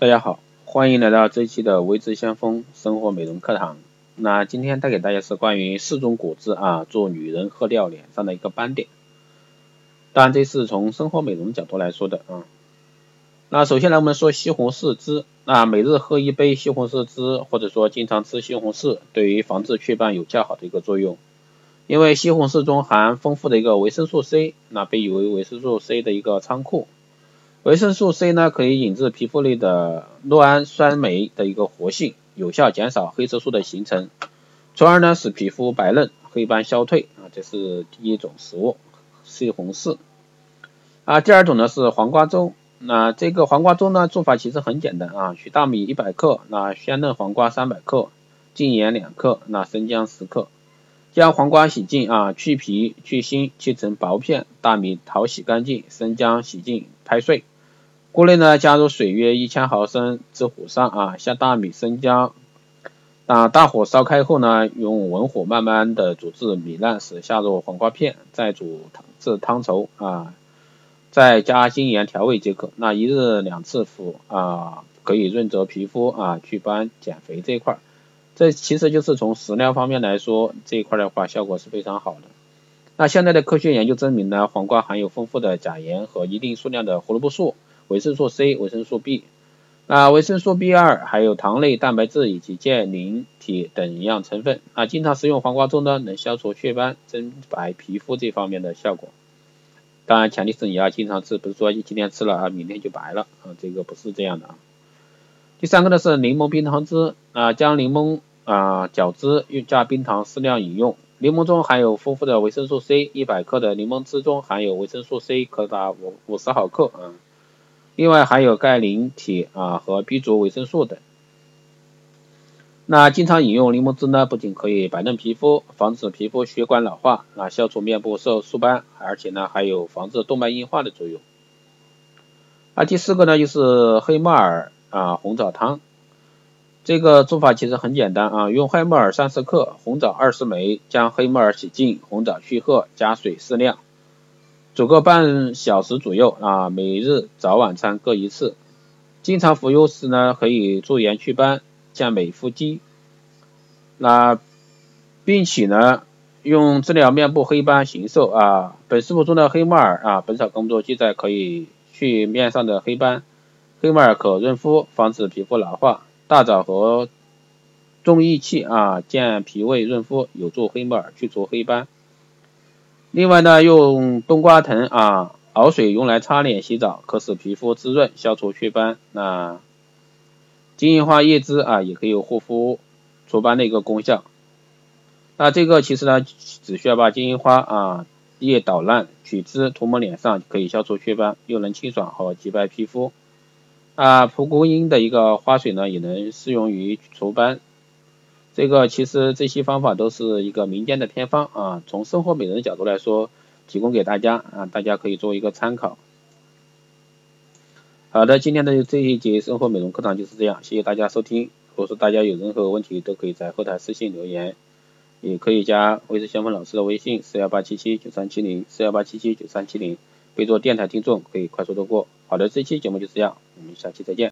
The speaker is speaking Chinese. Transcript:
大家好，欢迎来到这一期的微知先锋生活美容课堂。那今天带给大家是关于四种果汁啊，做女人喝掉脸上的一个斑点。当然这是从生活美容角度来说的啊。那首先呢，我们说西红柿汁，那每日喝一杯西红柿汁，或者说经常吃西红柿，对于防治雀斑有较好的一个作用。因为西红柿中含丰富的一个维生素 C，那被誉为维生素 C 的一个仓库。维生素 C 呢，可以引致皮肤内的酪氨酸酶的一个活性，有效减少黑色素的形成，从而呢使皮肤白嫩，黑斑消退啊。这是第一种食物，西红柿。啊，第二种呢是黄瓜粥。那这个黄瓜粥呢做法其实很简单啊，取大米一百克，那鲜嫩黄瓜三百克，精盐两克，那生姜十克，将黄瓜洗净啊，去皮去芯，切成薄片，大米淘洗干净，生姜洗净拍碎。锅内呢，加入水约一千毫升至火上啊，下大米、生姜，啊大火烧开后呢，用文火慢慢的煮至米烂时，下入黄瓜片，再煮至汤稠啊，再加精盐调味即可。那一日两次服啊，可以润泽皮肤啊，祛斑减肥这一块，这其实就是从食疗方面来说这一块的话，效果是非常好的。那现在的科学研究证明呢，黄瓜含有丰富的钾盐和一定数量的胡萝卜素。维生素 C、维生素 B，那维生素 B 二还有糖类、蛋白质以及健磷体等营养成分。啊，经常食用黄瓜粥呢，能消除雀斑、增白皮肤这方面的效果。当然前提是你要经常吃，不是说你今天吃了啊，明天就白了啊，这个不是这样的啊。第三个呢是柠檬冰糖汁，啊，将柠檬啊搅汁，又加冰糖适量饮用。柠檬中含有丰富的维生素 C，一百克的柠檬汁中含有维生素 C 可达五五十毫克啊。另外还有钙、磷、铁啊和 B 族维生素等。那经常饮用柠檬汁呢，不仅可以白嫩皮肤，防止皮肤血管老化，啊消除面部色素斑，而且呢还有防治动脉硬化的作用。啊第四个呢就是黑木耳啊红枣汤，这个做法其实很简单啊，用黑木耳三十克，红枣二十枚，将黑木耳洗净，红枣去核，加水适量。煮个半小时左右啊，每日早晚餐各一次。经常服用时呢，可以驻颜祛斑、健美腹肌。那并且呢，用治疗面部黑斑、形瘦啊。本食谱中的黑木耳啊，本草纲目中记载可以去面上的黑斑。黑木耳可润肤，防止皮肤老化。大枣和重益气啊，健脾胃、润肤，有助黑木耳去除黑斑。另外呢，用冬瓜藤啊熬水用来擦脸洗澡，可使皮肤滋润，消除雀斑。那金银花叶汁啊，也可以有护肤除斑的一个功效。那这个其实呢，只需要把金银花啊叶捣烂，取汁涂抹脸上，可以消除雀斑，又能清爽和洁白皮肤。啊，蒲公英的一个花水呢，也能适用于除斑。这个其实这些方法都是一个民间的偏方啊，从生活美容的角度来说，提供给大家啊，大家可以做一个参考。好的，今天的这一节生活美容课堂就是这样，谢谢大家收听。如果说大家有任何问题，都可以在后台私信留言，也可以加微视先锋老师的微信四幺八七七九三七零四幺八七七九三七零，备注电台听众可以快速通过。好的，这期节目就是这样，我们下期再见。